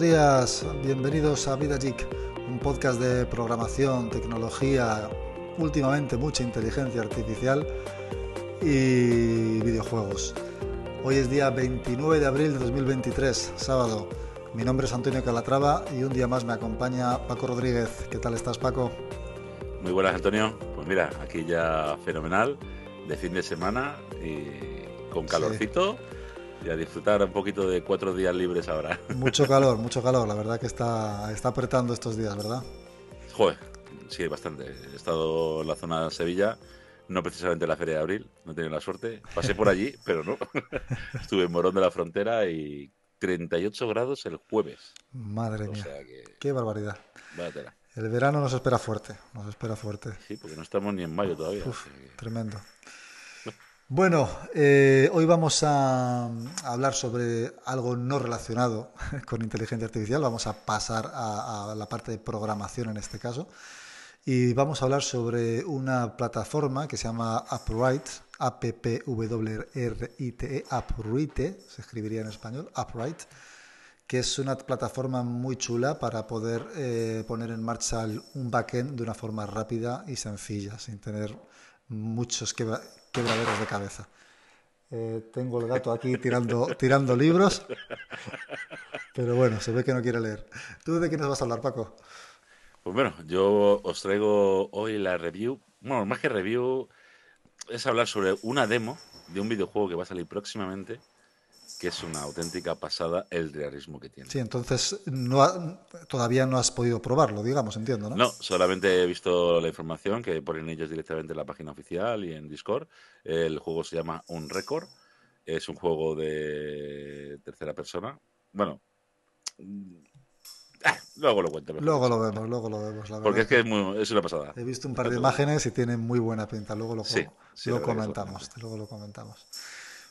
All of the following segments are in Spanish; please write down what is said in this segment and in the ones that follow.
días, bienvenidos a Vida Geek, un podcast de programación, tecnología, últimamente mucha inteligencia artificial y videojuegos. Hoy es día 29 de abril de 2023, sábado. Mi nombre es Antonio Calatrava y un día más me acompaña Paco Rodríguez. ¿Qué tal estás, Paco? Muy buenas, Antonio. Pues mira, aquí ya fenomenal, de fin de semana y con calorcito. Y a disfrutar un poquito de cuatro días libres ahora. Mucho calor, mucho calor. La verdad que está, está apretando estos días, ¿verdad? Joder, sí, bastante. He estado en la zona de Sevilla, no precisamente en la Feria de Abril, no he tenido la suerte. Pasé por allí, pero no. Estuve en Morón de la Frontera y 38 grados el jueves. Madre mía. Qué barbaridad. El verano nos espera fuerte, nos espera fuerte. Sí, porque no estamos ni en mayo todavía. Tremendo. Bueno, eh, hoy vamos a, hablar sobre algo no relacionado con inteligencia artificial. Vamos a pasar a, la parte de programación en este caso. Y vamos a hablar sobre una plataforma que se llama Upright, a p p w r i t e se escribiría en español, Upright, que es una plataforma muy chula para poder eh, poner en marcha un backend de una forma rápida y sencilla, sin tener muchos que quebraderos de cabeza. Eh, tengo el gato aquí tirando, tirando libros, pero bueno, se ve que no quiere leer. ¿Tú de qué vas a hablar, Paco? Pues bueno, yo os traigo hoy la review. Bueno, más que review, es hablar sobre una demo de un videojuego que va a salir próximamente que es una auténtica pasada el realismo que tiene. Sí, entonces no todavía no has podido probarlo, digamos, entiendo, ¿no? No, solamente he visto la información que ponen ellos directamente en la página oficial y en Discord. El juego se llama Un Record. Es un juego de tercera persona. Bueno, luego lo cuento. Luego lo vemos, luego lo vemos. Porque es que es, una pasada. He visto un par de imágenes y tienen muy buena pinta. Luego lo, lo comentamos. Luego lo comentamos.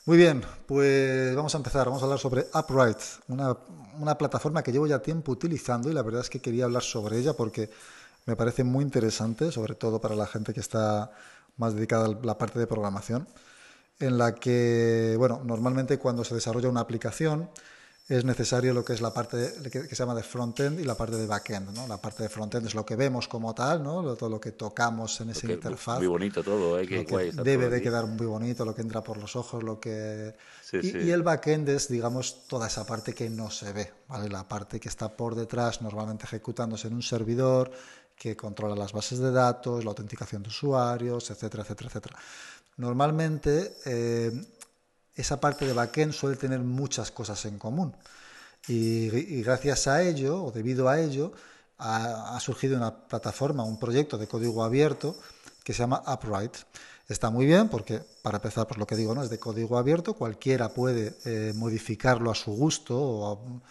Muy bien, pues vamos a empezar. Vamos a hablar sobre Upright, una, plataforma que llevo ya tiempo utilizando y la verdad es que quería hablar sobre ella porque me parece muy interesante, sobre todo para la gente que está más dedicada a la parte de programación, en la que, bueno, normalmente cuando se desarrolla una aplicación, es necesario lo que es la parte que, se llama de frontend y la parte de backend. ¿no? La parte de frontend es lo que vemos como tal, ¿no? todo lo que tocamos en esa interfaz. Muy bonito todo, ¿eh? debe de quedar muy bonito, lo que entra por los ojos, lo que... y, el backend es, digamos, toda esa parte que no se ve, ¿vale? La parte que está por detrás, normalmente ejecutándose en un servidor, que controla las bases de datos, la autenticación de usuarios, etcétera, etcétera, etcétera. Normalmente... Eh, esa parte de backend suele tener muchas cosas en común. Y, gracias a ello, o debido a ello, ha, surgido una plataforma, un proyecto de código abierto que se llama Upright. Está muy bien porque, para empezar, por lo que digo, no es de código abierto, cualquiera puede eh, modificarlo a su gusto o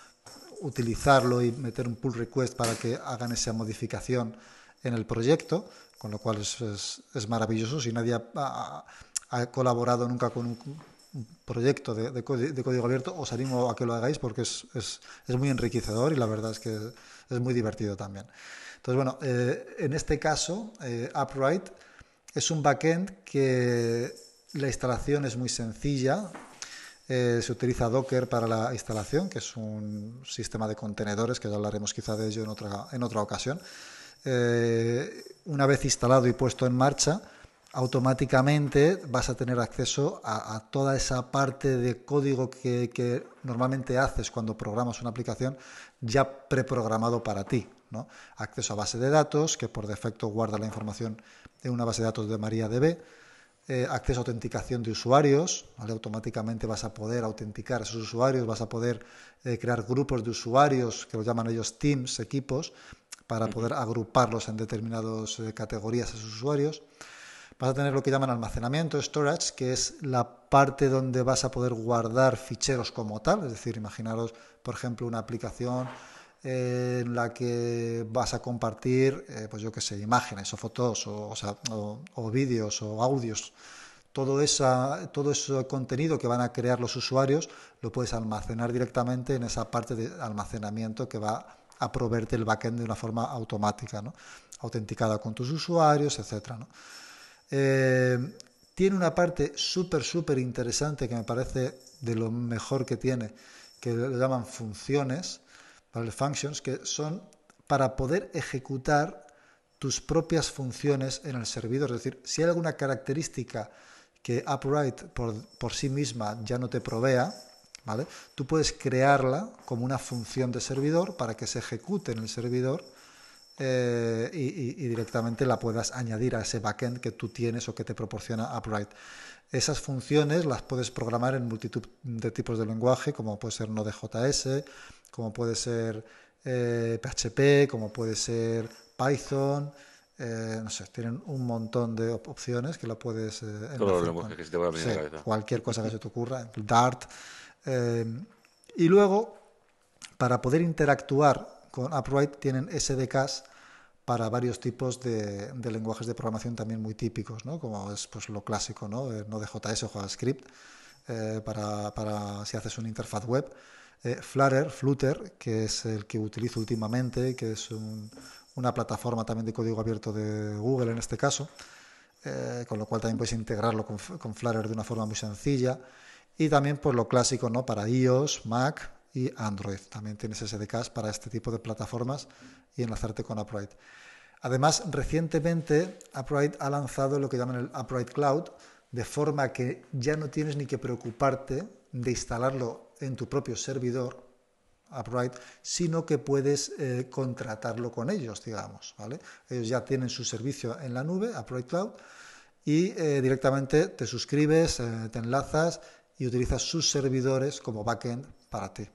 utilizarlo y meter un pull request para que hagan esa modificación en el proyecto, con lo cual es, maravilloso. Si nadie ha, colaborado nunca con un, proyecto de, código abierto, os animo a que lo hagáis porque es, muy enriquecedor y la verdad es que es muy divertido también. Entonces, bueno, eh, en este caso, eh, Upright es un backend que la instalación es muy sencilla. Eh, se utiliza Docker para la instalación, que es un sistema de contenedores, que ya hablaremos quizá de ello en otra, en otra ocasión. una vez instalado y puesto en marcha, automáticamente vas a tener acceso a, toda esa parte de código que, normalmente haces cuando programas una aplicación ya preprogramado para ti. ¿no? Acceso a base de datos, que por defecto guarda la información en una base de datos de MariaDB. Eh, acceso a autenticación de usuarios, automáticamente vas a poder autenticar a esos usuarios, vas a poder eh, crear grupos de usuarios, que lo llaman ellos teams, equipos, para poder agruparlos en determinadas eh, categorías a esos usuarios vas a tener lo que llaman almacenamiento, storage, que es la parte donde vas a poder guardar ficheros como tal, es decir, imaginaros, por ejemplo, una aplicación eh, en la que vas a compartir, eh, pues yo qué sé, imágenes o fotos o, o, vídeos o audios. Todo, esa, todo ese contenido que van a crear los usuarios lo puedes almacenar directamente en esa parte de almacenamiento que va a proveerte el backend de una forma automática, ¿no? autenticada con tus usuarios, etcétera. ¿no? Eh, tiene una parte súper, súper interesante que me parece de lo mejor que tiene, que lo llaman funciones, ¿vale? Functions, que son para poder ejecutar tus propias funciones en el servidor. Es decir, si hay alguna característica que Upright por, por sí misma ya no te provea, ¿vale? Tú puedes crearla como una función de servidor para que se ejecute en el servidor eh, y, directamente la puedas añadir a ese backend que tú tienes o que te proporciona Upright. Esas funciones las puedes programar en multitud de tipos de lenguaje, como puede ser Node.js, como puede ser PHP, eh, como puede ser Python, eh, no sé, tienen un montón de opciones que la puedes... Todos los lenguajes que se te a venir a cabeza. Cualquier cosa que se te ocurra, Dart. y luego, para poder interactuar con Upright tienen SDKs para varios tipos de, lenguajes de programación también muy típicos, ¿no? como es pues, lo clásico, ¿no? Eh, de JS o JavaScript, eh, para, si haces una interfaz web. Eh, Flutter, Flutter, que es el que utilizo últimamente, que es una plataforma también de código abierto de Google en este caso, con lo cual también puedes integrarlo con, Flutter de una forma muy sencilla. Y también pues, lo clásico, ¿no? Para iOS, Mac, y Android. También tienes SDKs para este tipo de plataformas y enlazarte con Upright. Además, recientemente Upright ha lanzado lo que llaman el Upright Cloud, de forma que ya no tienes ni que preocuparte de instalarlo en tu propio servidor, Upright, sino que puedes eh, contratarlo con ellos, digamos. ¿vale? Ellos ya tienen su servicio en la nube, Upright Cloud, y eh, directamente te suscribes, eh, te enlazas y utilizas sus servidores como backend para ti.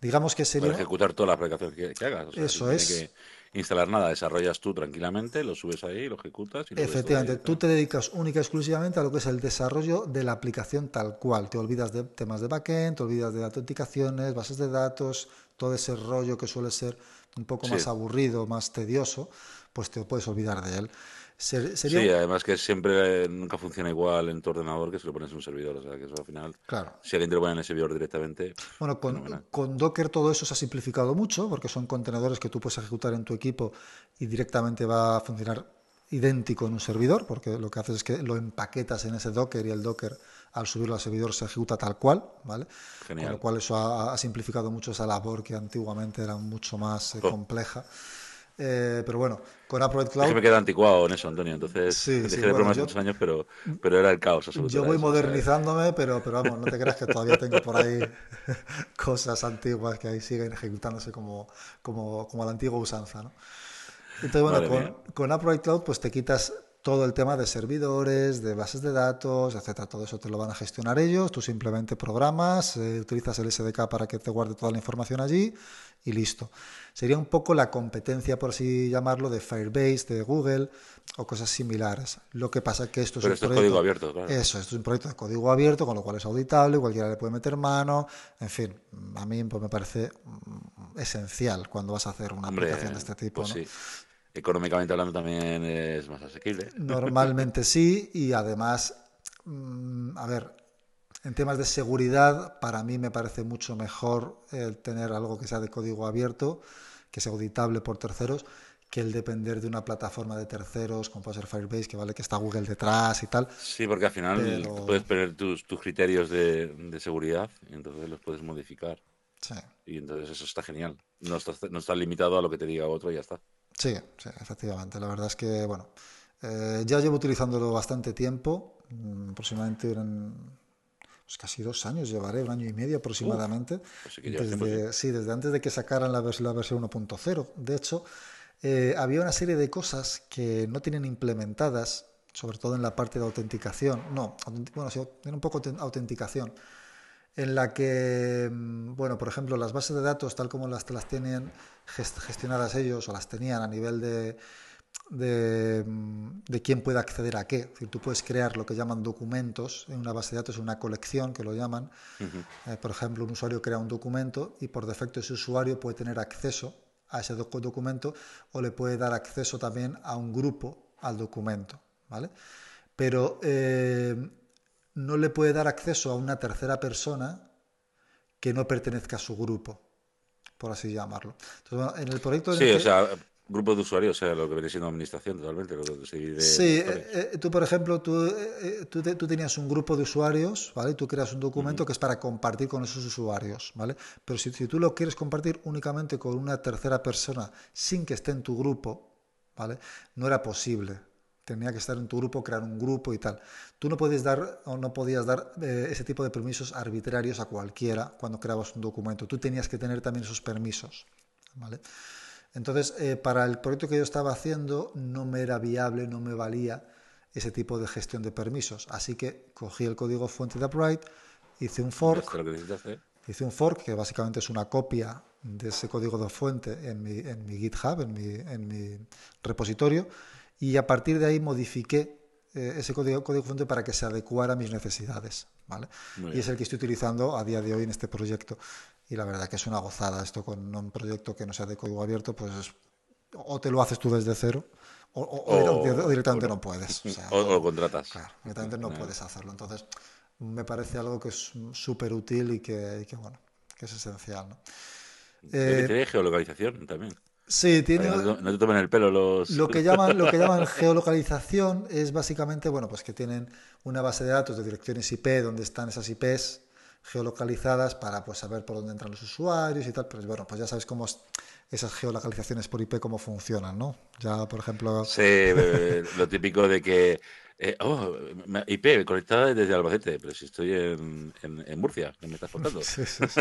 Digamos que sería... Para ejecutar toda la aplicación que, hagas. Eso es. Que instalar nada, desarrollas tú tranquilamente, lo subes ahí, lo ejecutas. Y Efectivamente, tú te dedicas única y exclusivamente a lo que es el desarrollo de la aplicación tal cual. Te olvidas de temas de backend, te olvidas de autenticaciones, bases de datos, todo ese rollo que suele ser un poco más aburrido, más tedioso, pues te puedes olvidar de él. Sí, además que siempre nunca funciona igual en tu ordenador que si lo pones en un servidor. O sea, que eso al final, claro. si alguien te lo pone en el servidor directamente. Bueno, con, con, Docker todo eso se ha simplificado mucho porque son contenedores que tú puedes ejecutar en tu equipo y directamente va a funcionar idéntico en un servidor, porque lo que haces es que lo empaquetas en ese Docker y el Docker al subirlo al servidor se ejecuta tal cual, ¿vale? Genial. Con lo cual eso ha, simplificado mucho esa labor que antiguamente era mucho más eh, oh. Eh, pero bueno, con Upright Cloud. Es que me queda anticuado en eso, Antonio. Entonces, sí, dejé de bromas muchos años, pero, pero era el caos absoluto. Yo voy modernizándome, pero, pero vamos, no te creas que todavía tengo por ahí cosas antiguas que ahí siguen ejecutándose como, como, como a la antigua usanza. ¿no? Entonces, bueno, con, con Upright Cloud, pues te quitas todo el tema de servidores, de bases de datos, etcétera. Todo eso te lo van a gestionar ellos. Tú simplemente programas, eh, utilizas el SDK para que te guarde toda la información allí y listo. Sería un poco la competencia, por así llamarlo, de Firebase, de Google o cosas similares. Lo que pasa es que esto es un proyecto, código abierto, claro. Eso, esto es un proyecto de código abierto, con lo cual es auditable, cualquiera le puede meter mano. En fin, a mí pues, me parece mm, esencial cuando vas a hacer una aplicación de este tipo. Pues económicamente hablando también es más asequible. Normalmente sí, y además, mm, a ver, en temas de seguridad, para mí me parece mucho mejor el tener algo que sea de código abierto, que sea auditable por terceros, que el depender de una plataforma de terceros, como puede ser Firebase, que vale que está Google detrás y tal. Sí, porque al final puedes poner tus, tus criterios de, de, seguridad y entonces los puedes modificar. Sí. Y entonces eso está genial. No estás, no estás limitado a lo que te diga otro y ya está. Sí, sí, efectivamente. La verdad es que, bueno, eh, ya llevo utilizándolo bastante tiempo, mm, aproximadamente eran pues casi dos años llevaré, un año y medio aproximadamente. Pues desde, sí, desde antes de que sacaran la, la versión 1.0. De hecho, eh, había una serie de cosas que no tienen implementadas, sobre todo en la parte de autenticación. No, bueno, sí, tiene un poco de autenticación en la que, mm, bueno, por ejemplo, las bases de datos, tal como las, las tienen gestionadas ellos o las tenían a nivel de, de, mm, de, quién puede acceder a qué. Es decir, tú puedes crear lo que llaman documentos en una base de datos, una colección que lo llaman. Eh, por ejemplo, un usuario crea un documento y por defecto ese usuario puede tener acceso a ese documento o le puede dar acceso también a un grupo al documento. ¿vale? Pero eh, no le puede dar acceso a una tercera persona que no pertenezca a su grupo, por así llamarlo. en el proyecto... Sí, o sea, grupo de usuarios, o sea, lo que viene siendo administración totalmente. sí, eh, eh, tú, por ejemplo, tú, eh, tú, tú, tenías un grupo de usuarios, ¿vale? tú creas un documento que es para compartir con esos usuarios, ¿vale? Pero si, si, tú lo quieres compartir únicamente con una tercera persona sin que esté en tu grupo, ¿vale? No era posible. Tenía que estar en tu grupo, crear un grupo y tal. Tú no puedes dar o no podías dar ese tipo de permisos arbitrarios a cualquiera cuando creabas un documento. Tú tenías que tener también esos permisos, ¿vale? Entonces, eh, para el proyecto que yo estaba haciendo no me era viable, no me valía ese tipo de gestión de permisos. Así que cogí el código fuente de Upright, hice un fork. Hice un fork que básicamente es una copia de ese código de fuente en mi, en mi GitHub, en mi, en mi, repositorio, y a partir de ahí modifiqué eh, ese código, código fuente para que se adecuara a mis necesidades. ¿vale? Y es el que estoy utilizando a día de hoy en este proyecto y la verdad que es una gozada esto con un proyecto que no sea de código abierto, pues o te lo haces tú desde cero o, directamente no puedes. O, lo contratas. Claro, directamente no puedes hacerlo. Entonces, me parece algo que es súper útil y que, bueno, que es esencial. ¿no? Eh, geolocalización también. Sí, tiene. No, te tomen el pelo los. Lo que llaman, lo que llaman geolocalización es básicamente, bueno, pues que tienen una base de datos de direcciones IP donde están esas IPs geolocalizadas para pues, saber por dónde entran los usuarios y tal, pero bueno, pues ya sabes cómo esas geolocalizaciones por IP cómo funcionan, ¿no? Ya, por ejemplo... Sí, lo típico de que eh, oh, IP conectada desde Albacete, pero si estoy en, en, Murcia, ¿qué me estás contando? Sí, sí, sí.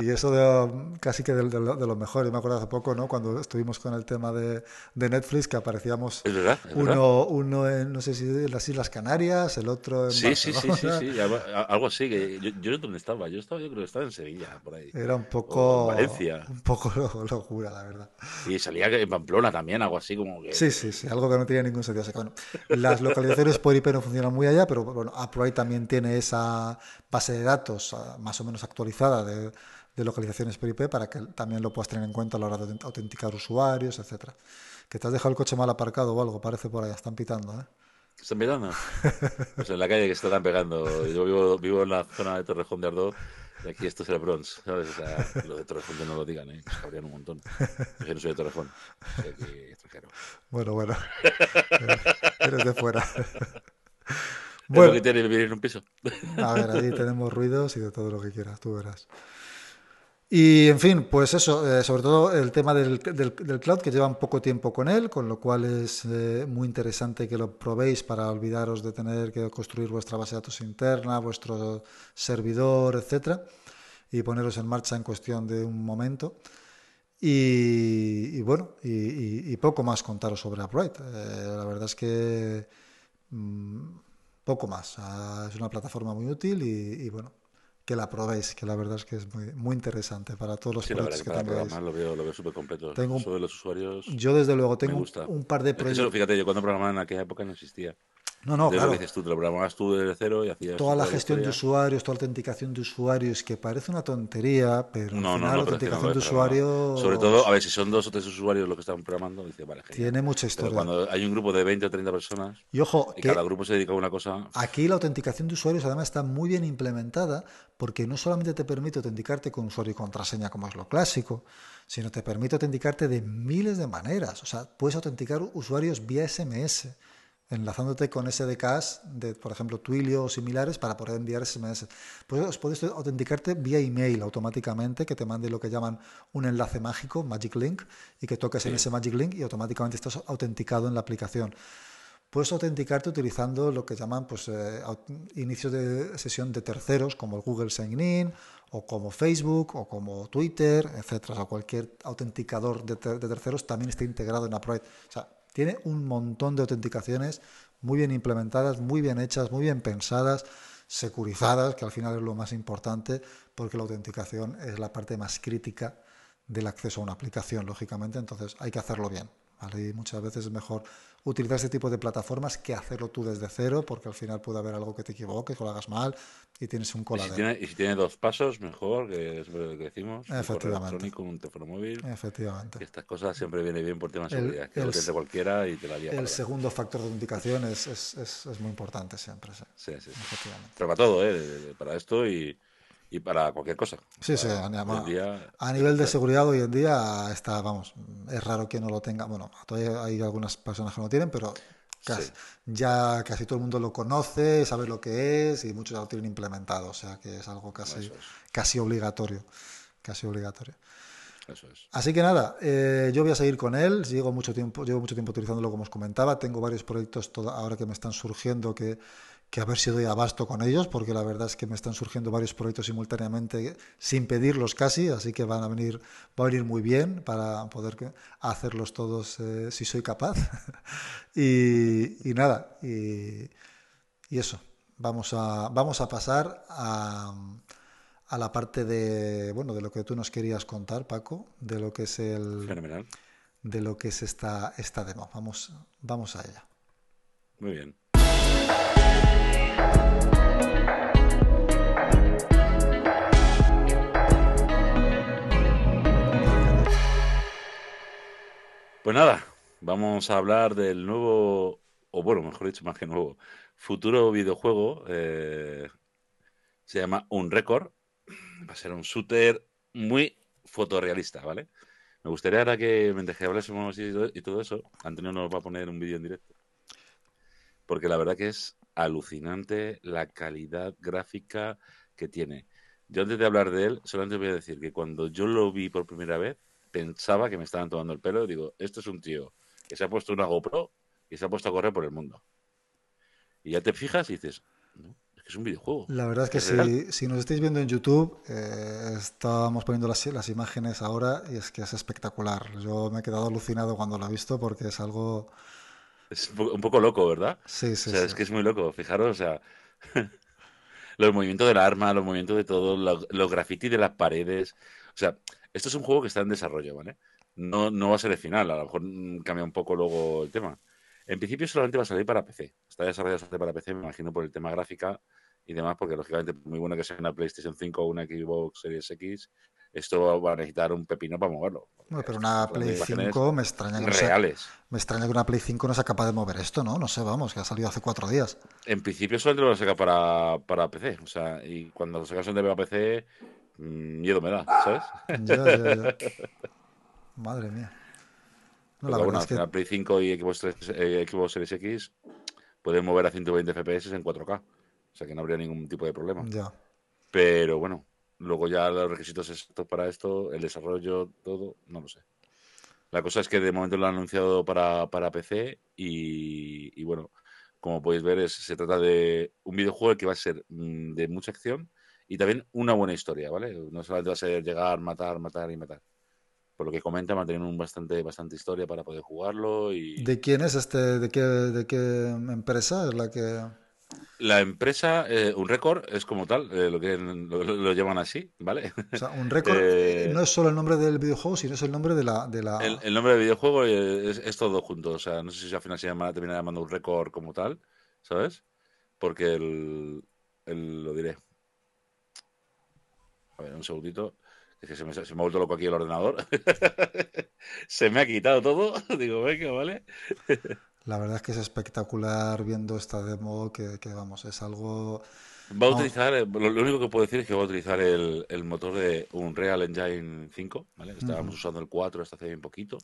y eso de, casi que de, lo, mejor. Yo me acuerdo hace poco, ¿no? Cuando estuvimos con el tema de, Netflix, que aparecíamos uno, uno en, no sé si en las Islas Canarias, el otro en Sí, sí, sí, sí, sí, algo así. Que yo, yo dónde estaba, yo estaba, yo creo que estaba en Sevilla, por ahí. Era un poco... Valencia. Un poco locura, la verdad. Y salía en Pamplona también, algo así como que... Sí, sí, sí, algo que no tenía ningún sentido. bueno, las localizaciones por IP no funcionan muy allá, pero bueno, Upright también tiene esa base de datos ah, más o menos actualizada de, localizaciones por IP para que también lo puedas tener en cuenta a la hora de autenticar usuarios, etcétera. Que te has dejado el coche mal aparcado o algo, parece por ahí, están pitando, ¿eh? ¿Están pitando? Pues en la calle que se están pegando. Yo vivo, vivo en la zona de Torrejón de Ardoz y aquí esto es el Bronx, ¿sabes? O sea, lo de Torrejón que no lo digan, ¿eh? Nos cabrían un montón. Yo no soy de Torrejón, soy aquí extranjero. Bueno, bueno. Eres de fuera. Bueno, que tiene vivir en un piso. A ver, ahí tenemos ruidos y de todo lo que quieras, tú verás. Y en fin, pues eso, eh, sobre todo el tema del, del, cloud, que llevan poco tiempo con él, con lo cual es eh, muy interesante que lo probéis para olvidaros de tener que construir vuestra base de datos interna, vuestro servidor, etcétera, y poneros en marcha en cuestión de un momento. Y, bueno, y, poco más contaros sobre Upright. Eh, la verdad es que mm, poco más. Ah, es una plataforma muy útil y bueno, que la probéis, que la verdad es que es muy, muy interesante para todos los sí, proyectos que, tengáis. Lo veo, lo veo súper completo. Tengo de los usuarios. Yo desde luego tengo un par de proyectos. fíjate, yo cuando programaba en aquella época no existía. No, no, claro. Lo dices tú, te lo programabas tú desde cero y hacías. Toda la gestión de usuarios, toda la autenticación de usuarios, que parece una tontería, pero no, al final, la autenticación de usuarios. Sobre todo, a ver, si son dos o tres usuarios los que están programando, dice, vale, Tiene mucha historia. Pero cuando hay un grupo de 20 o 30 personas. Y ojo, y cada grupo se dedica a una cosa. Aquí la autenticación de usuarios además está muy bien implementada, porque no solamente te permite autenticarte con usuario y contraseña, como es lo clásico, sino te permite autenticarte de miles de maneras. O sea, puedes autenticar usuarios vía SMS enlazándote con SDKs de, por ejemplo, Twilio o similares para poder enviar SMS. Pues puedes autenticarte vía email automáticamente, que te mande lo que llaman un enlace mágico, Magic Link, y que toques en ese Magic Link y automáticamente estás autenticado en la aplicación. Puedes autenticarte utilizando lo que llaman pues, eh, inicios de sesión de terceros, como el Google Sign In, o como Facebook, o como Twitter, etcétera. O cualquier autenticador de, terceros también está integrado en Upright. O sea, tiene un montón de autenticaciones muy bien implementadas, muy bien hechas, muy bien pensadas, securizadas, que al final es lo más importante, porque la autenticación es la parte más crítica del acceso a una aplicación, lógicamente, entonces hay que hacerlo bien. Y muchas veces es mejor utilizar este tipo de plataformas que hacerlo tú desde cero, porque al final puede haber algo que te equivoques o lo hagas mal y tienes un coladero. Y si tiene, dos pasos, mejor, que es lo que decimos. Efectivamente. Un un teléfono móvil. Efectivamente. estas cosas siempre viene bien por temas de seguridad, que lo lo cualquiera y te la El segundo factor de autenticación es, es, es, muy importante siempre. Sí, sí, sí. Efectivamente. Pero para todo, ¿eh? para esto y, y para cualquier cosa. Sí, sí, a, nivel de seguridad hoy en día está, vamos, es raro que no lo tenga. Bueno, todavía hay algunas personas que no lo tienen, pero ya casi todo el mundo lo conoce, sabe lo que es y muchos ya lo tienen implementado, o sea que es algo casi, casi obligatorio. Casi obligatorio. Eso es. Así que nada, eh, yo voy a seguir con él. Llevo mucho tiempo, llevo mucho tiempo utilizándolo como os comentaba. Tengo varios proyectos ahora que me están surgiendo que, que a ver si doy abasto con ellos, porque la verdad es que me están surgiendo varios proyectos simultáneamente sin pedirlos casi, así que van a venir, va a venir muy bien para poder hacerlos todos eh, si soy capaz. y, nada, y, eso. Vamos a, vamos a pasar a, a, la parte de bueno de lo que tú nos querías contar, Paco, de lo que es el de lo que es esta, esta demo. Vamos, vamos a ella. Muy bien. Pues nada, vamos a hablar del nuevo, o bueno, mejor dicho, más que nuevo, futuro videojuego. Eh, se llama Un Record. Va a ser un shooter muy fotorrealista, ¿vale? Me gustaría ahora que mientras que hablásemos y todo eso, Antonio nos va a poner un vídeo en directo. Porque la verdad que es alucinante la calidad gráfica que tiene. Yo antes de hablar de él, solamente voy a decir que cuando yo lo vi por primera vez, pensaba que me estaban tomando el pelo. Digo, esto es un tío que se ha puesto una GoPro y se ha puesto a correr por el mundo. Y ya te fijas y dices, no, es que es un videojuego. La verdad es que si, si, nos estáis viendo en YouTube, eh, estábamos poniendo las, las, imágenes ahora y es que es espectacular. Yo me he quedado alucinado cuando lo he visto porque es algo... Es un poco loco, ¿verdad? Sí, sí. O sea, es que es muy loco. Fijaros, o sea, los movimientos del arma, los movimientos de todo, los, los grafitis de las paredes. O sea, esto es un juego que está en desarrollo, ¿vale? No, no va a ser el final, a lo mejor cambia un poco luego el tema. En principio solamente va a salir para PC. Está desarrollado para PC, me imagino, por el tema gráfica y demás, porque lógicamente, muy bueno que sea una PlayStation 5 o una Xbox Series X, esto va a necesitar un pepino para moverlo. pero una Play 5 me extraña que reales. me extraña que una Play 5 no sea capaz de mover esto, ¿no? No sé, vamos, que ha salido hace cuatro días. En principio solamente lo va a sacar para, para PC. O sea, y cuando lo sacas de para PC, Mm, miedo me da, ¿sabes? Madre mía. No, la bueno, al Play 5 y Xbox, eh, Series X pueden mover a 120 FPS en 4K. O sea que no habría ningún tipo de problema. Ya. Pero bueno, luego ya los requisitos exactos para esto, el desarrollo, todo, no lo sé. La cosa es que de momento lo han anunciado para, para PC y, y, bueno, como podéis ver, se trata de un videojuego que va a ser mm, de mucha acción y también una buena historia, ¿vale? No solamente va a ser llegar, matar, matar y matar. Por lo que comenta, mantener un bastante, bastante historia para poder jugarlo. Y... ¿De quién es este? ¿De qué, de qué empresa es la que.? La empresa, eh, un récord, es como tal, eh, lo que lo, llaman así, ¿vale? O sea, un récord eh, no es solo el nombre del videojuego, sino es el nombre de la... De la... El, nombre del videojuego es, todo junto, o sea, no sé si al final se llama, termina llamando un récord como tal, ¿sabes? Porque el, el, lo diré, a ver, un segundito. Es que se me, se me ha vuelto loco aquí el ordenador. se me ha quitado todo. Digo, venga, ¿vale? La verdad es que es espectacular viendo esta demo, que, vamos, es algo... Va a utilizar, eh, lo, único que puedo decir es que va a utilizar el, el motor de Unreal Engine 5, ¿vale? Estábamos usando el 4 hasta hace bien poquito.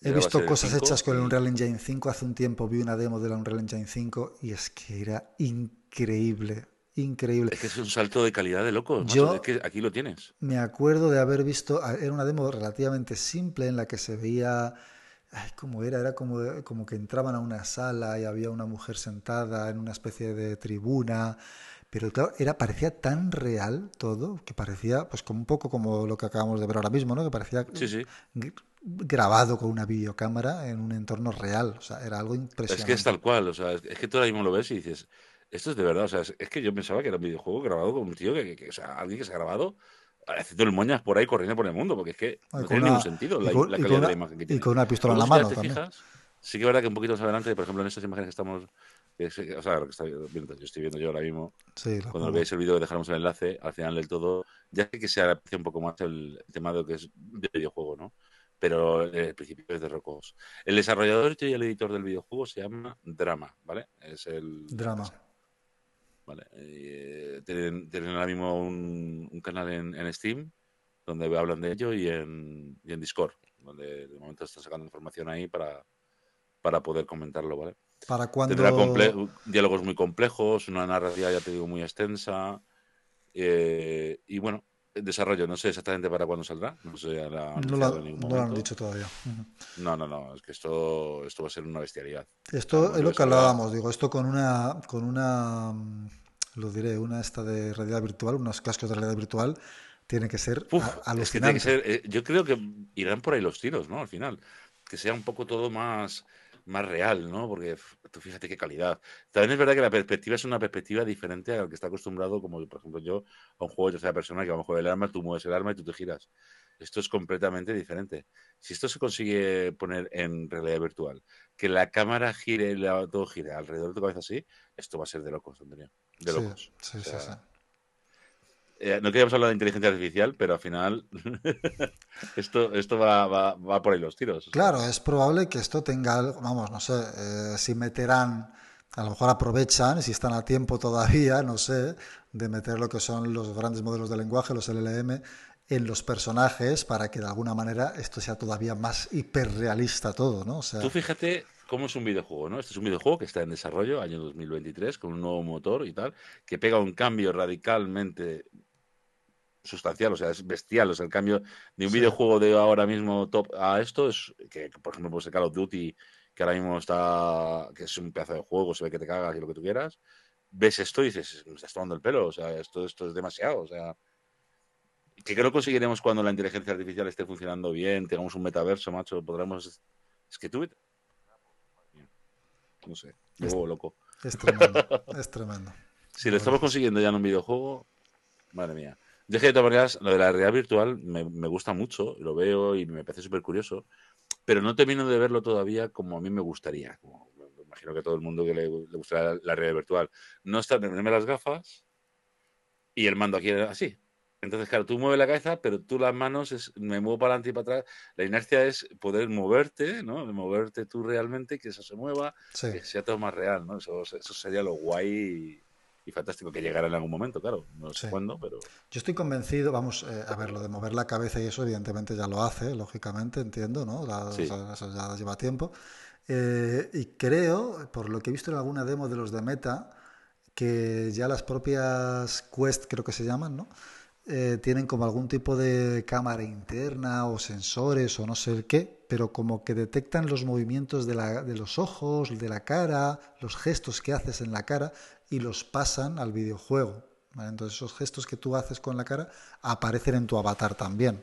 He visto cosas hechas con el Unreal Engine 5. Hace un tiempo vi una demo de la Unreal Engine 5 y es que era increíble increíble. Es que es un salto de calidad de loco. Yo es que aquí lo tienes. Me acuerdo de haber visto, era una demo relativamente simple en la que se veía, ay, ¿cómo era? Era como, como que entraban a una sala y había una mujer sentada en una especie de tribuna. Pero claro, era, parecía tan real todo que parecía, pues como un poco como lo que acabamos de ver ahora mismo, ¿no? Que parecía grabado con una videocámara en un entorno real. O sea, era algo impresionante. Es que es tal cual, o sea, es que tú ahora mismo lo ves y dices, esto es de verdad, o sea, es, que yo pensaba que era un videojuego grabado con un tío que, o sea, alguien que se ha grabado haciendo el moñas por ahí corriendo por el mundo, porque es que no tiene ningún sentido la, calidad de la imagen que tiene. Y con una pistola en la mano también. Fijas, sí que es verdad que un poquito más adelante, por ejemplo, en estas imágenes que estamos, o sea, lo que está viendo, yo estoy viendo yo ahora mismo, cuando veáis el vídeo que dejaremos el enlace, al final del todo, ya que se aprecia un poco más el, tema de lo que es de videojuego, ¿no? Pero el principio es de Rocos. El desarrollador y el editor del videojuego se llama Drama, ¿vale? Es el... Drama. ¿Vale? Eh, tienen, ahora mismo un, canal en, Steam donde hablan de ello y en, y en Discord, donde de momento está sacando información ahí para, para poder comentarlo, ¿vale? Para cuando... Tendrá diálogos muy complejos, una narrativa, ya te digo, muy extensa. Eh, y bueno, desarrollo, no sé exactamente para cuándo saldrá. No, sé, no, lo, han dicho todavía. No, no, no, es que esto, esto va a ser una bestialidad. Esto es lo que hablábamos, digo, esto con una, con una, lo diré, una esta de realidad virtual, unos cascos de realidad virtual, tiene que ser alucinante. Eh, yo creo que irán por ahí los tiros, ¿no? Al final, que sea un poco todo más más real, ¿no? Porque tú fíjate qué calidad. También es verdad que la perspectiva es una perspectiva diferente a la que está acostumbrado, como por ejemplo yo, a un juego de tercera persona que vamos a jugar el arma, tú mueves el arma y tú te giras. Esto es completamente diferente. Si esto se consigue poner en realidad virtual, que la cámara gire, todo gire alrededor de tu cabeza así, esto va a ser de locos, Antonio. De locos. Sí, sí, sí. Eh, no queríamos hablar de inteligencia artificial, pero al final esto, esto va, va, por ahí los tiros. Claro, es probable que esto tenga algo, vamos, no sé, eh, si meterán, a lo mejor aprovechan, si están a tiempo todavía, no sé, de meter lo que son los grandes modelos de lenguaje, los LLM, en los personajes para que de alguna manera esto sea todavía más hiperrealista todo, ¿no? O sea... Tú fíjate cómo es un videojuego, ¿no? Este es un videojuego que está en desarrollo, año 2023, con un nuevo motor y tal, que pega un cambio radicalmente sustancial, o sea, es bestial. O sea, el cambio de un videojuego de ahora mismo top a esto es que, por ejemplo, pues el Call of Duty, que ahora mismo está, que es un pedazo de juego, se ve que te cagas y lo que tú quieras, ves esto y dices, me estás tomando el pelo, o sea, esto, esto es demasiado, o sea, que creo que conseguiremos cuando la inteligencia artificial esté funcionando bien, tengamos un metaverso, macho, podremos... Es que tú... No sé, loco. Es tremendo, es tremendo. Si lo estamos consiguiendo ya en un videojuego, madre mía. Yo de todas maneras, lo de la realidad virtual me, gusta mucho, lo veo y me parece súper curioso, pero no termino de verlo todavía como a mí me gustaría. me imagino que a todo el mundo que le, le gusta la, realidad virtual. No está ponerme las gafas y el mando aquí así. Entonces, claro, tú mueves la cabeza, pero tú las manos es, me muevo para adelante y para atrás. La inercia es poder moverte, ¿no? moverte tú realmente, que eso se mueva, que sea todo más real, ¿no? Eso, eso sería lo guay y fantástico que llegara en algún momento, claro. No sé cuándo, pero. Yo estoy convencido, vamos, eh, a ver, lo de mover la cabeza y eso, evidentemente ya lo hace, lógicamente, entiendo, ¿no? eso ya lleva tiempo. Eh, y creo, por lo que he visto en alguna demo de los de Meta, que ya las propias Quest, creo que se llaman, ¿no? Eh, tienen como algún tipo de cámara interna o sensores o no sé qué, pero como que detectan los movimientos de, la, de los ojos, de la cara, los gestos que haces en la cara y los pasan al videojuego. Entonces esos gestos que tú haces con la cara aparecen en tu avatar también.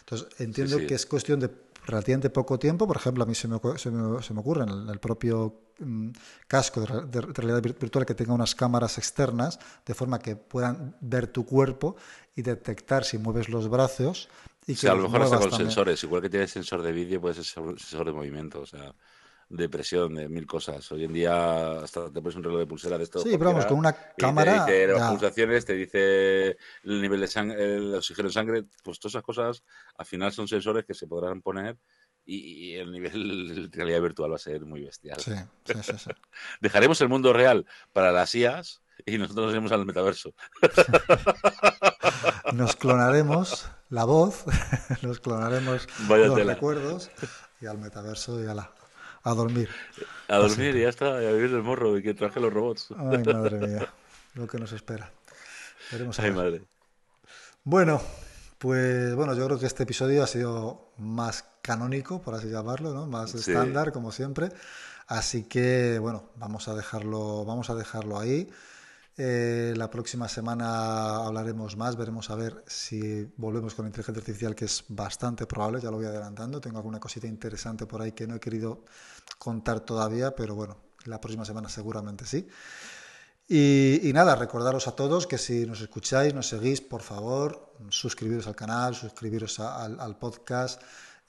Entonces entiendo que es cuestión de relativamente poco tiempo. Por ejemplo, a mí se me, se me, se me ocurre en el, propio mm, casco de, realidad virtual que tenga unas cámaras externas de forma que puedan ver tu cuerpo y detectar si mueves los brazos. Y que a lo mejor hasta con sensores. Igual que tienes sensor de vídeo, puede ser sensor de movimiento. O sea, de presión, de mil cosas. Hoy en día hasta te pones un reloj de pulsera de esto. Sí, pero vamos, con una cámara. Te dice las pulsaciones, te dice el nivel de sangre, el oxígeno en sangre, pues todas esas cosas al final son sensores que se podrán poner y, el nivel de realidad virtual va a ser muy bestial. Sí, sí, sí, Dejaremos el mundo real para las IAS y nosotros nos iremos al metaverso. nos clonaremos la voz, nos clonaremos los recuerdos y al metaverso y a la a dormir. A dormir y ya está, a vivir del morro y que traje los robots. Ay, madre mía, lo que nos espera. Veremos a Ay, madre. Bueno, pues bueno, yo creo que este episodio ha sido más canónico, por así llamarlo, ¿no? Más estándar, como siempre. Así que, bueno, vamos a dejarlo, vamos a dejarlo ahí. Eh, la próxima semana hablaremos más, veremos a ver si volvemos con la inteligencia artificial, que es bastante probable, ya lo voy adelantando. Tengo alguna cosita interesante por ahí que no he querido contar todavía, pero bueno, la próxima semana seguramente sí. Y, nada, recordaros a todos que si nos escucháis, nos seguís, por favor, suscribiros al canal, suscribiros al podcast.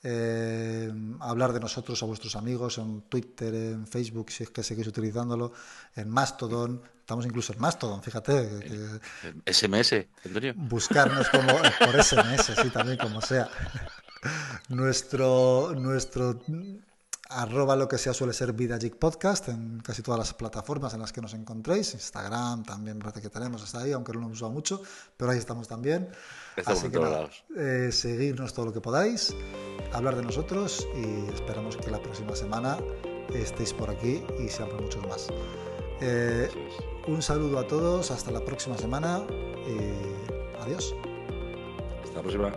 Eh, hablar de nosotros a vuestros amigos en Twitter, en Facebook, si es que seguís utilizándolo, en Mastodon. Estamos incluso en Mastodon, fíjate. SMS, Buscarnos como por SMS, sí, también como sea. Nuestro, nuestro arroba lo que sea suele ser VidaGeek Podcast en casi todas las plataformas en las que nos encontréis. Instagram también parece que tenemos, está ahí, aunque no lo hemos usado mucho, pero ahí estamos también. Así que nada, eh, seguirnos todo lo que podáis, hablar de nosotros y esperamos que la próxima semana estéis por aquí y seamos muchos más. Eh, un saludo a todos, hasta la próxima semana y adiós. Hasta la próxima.